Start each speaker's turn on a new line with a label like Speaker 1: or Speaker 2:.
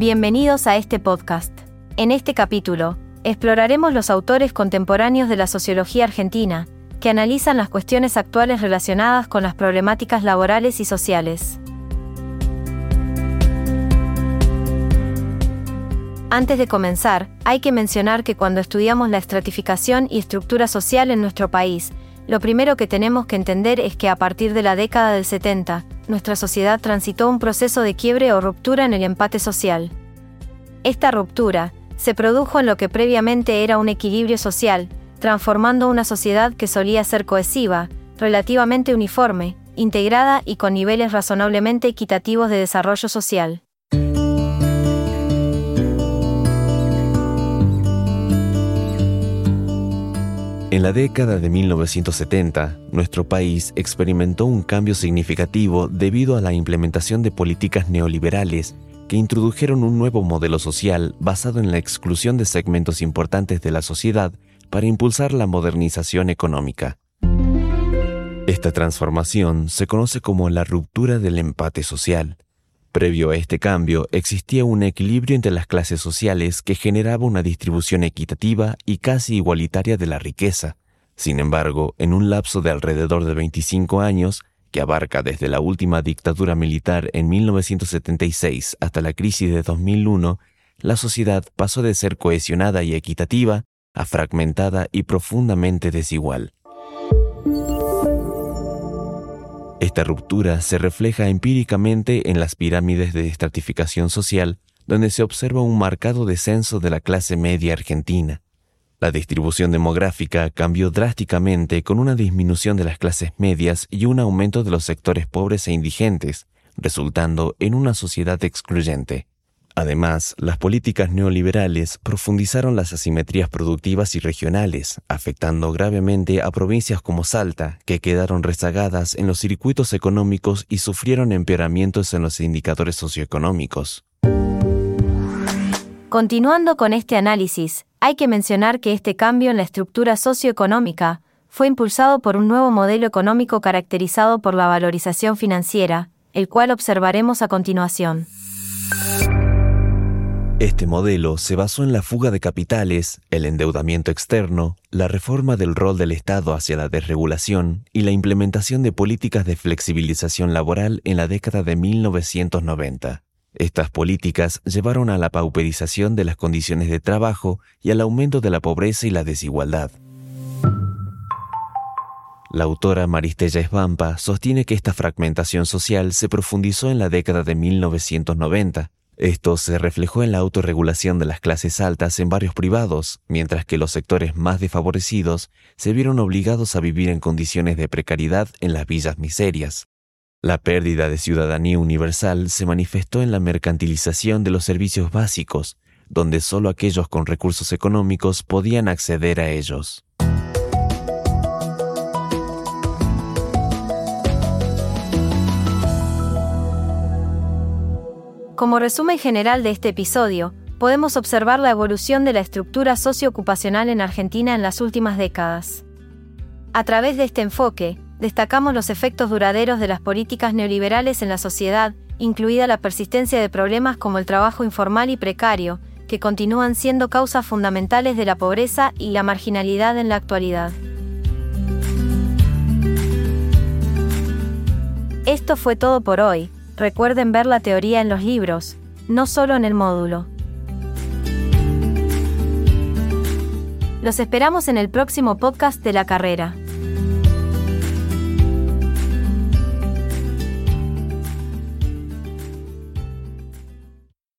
Speaker 1: Bienvenidos a este podcast. En este capítulo, exploraremos los autores contemporáneos de la sociología argentina, que analizan las cuestiones actuales relacionadas con las problemáticas laborales y sociales. Antes de comenzar, hay que mencionar que cuando estudiamos la estratificación y estructura social en nuestro país, lo primero que tenemos que entender es que a partir de la década del 70, nuestra sociedad transitó un proceso de quiebre o ruptura en el empate social. Esta ruptura se produjo en lo que previamente era un equilibrio social, transformando una sociedad que solía ser cohesiva, relativamente uniforme, integrada y con niveles razonablemente equitativos de desarrollo social.
Speaker 2: En la década de 1970, nuestro país experimentó un cambio significativo debido a la implementación de políticas neoliberales que introdujeron un nuevo modelo social basado en la exclusión de segmentos importantes de la sociedad para impulsar la modernización económica. Esta transformación se conoce como la ruptura del empate social Previo a este cambio, existía un equilibrio entre las clases sociales que generaba una distribución equitativa y casi igualitaria de la riqueza. Sin embargo, en un lapso de alrededor de 25 años, que abarca desde la última dictadura militar en 1976 hasta la crisis de 2001, la sociedad pasó de ser cohesionada y equitativa a fragmentada y profundamente desigual. Esta ruptura se refleja empíricamente en las pirámides de estratificación social, donde se observa un marcado descenso de la clase media argentina. La distribución demográfica cambió drásticamente con una disminución de las clases medias y un aumento de los sectores pobres e indigentes, resultando en una sociedad excluyente. Además, las políticas neoliberales profundizaron las asimetrías productivas y regionales, afectando gravemente a provincias como Salta, que quedaron rezagadas en los circuitos económicos y sufrieron empeoramientos en los indicadores socioeconómicos.
Speaker 1: Continuando con este análisis, hay que mencionar que este cambio en la estructura socioeconómica fue impulsado por un nuevo modelo económico caracterizado por la valorización financiera, el cual observaremos a continuación.
Speaker 2: Este modelo se basó en la fuga de capitales, el endeudamiento externo, la reforma del rol del Estado hacia la desregulación y la implementación de políticas de flexibilización laboral en la década de 1990. Estas políticas llevaron a la pauperización de las condiciones de trabajo y al aumento de la pobreza y la desigualdad. La autora Maristella Esbampa sostiene que esta fragmentación social se profundizó en la década de 1990 esto se reflejó en la autorregulación de las clases altas en barrios privados, mientras que los sectores más desfavorecidos se vieron obligados a vivir en condiciones de precariedad en las villas miserias. La pérdida de ciudadanía universal se manifestó en la mercantilización de los servicios básicos, donde solo aquellos con recursos económicos podían acceder a ellos.
Speaker 1: Como resumen general de este episodio, podemos observar la evolución de la estructura socioocupacional en Argentina en las últimas décadas. A través de este enfoque, destacamos los efectos duraderos de las políticas neoliberales en la sociedad, incluida la persistencia de problemas como el trabajo informal y precario, que continúan siendo causas fundamentales de la pobreza y la marginalidad en la actualidad. Esto fue todo por hoy Recuerden ver la teoría en los libros, no solo en el módulo. Los esperamos en el próximo podcast de la carrera.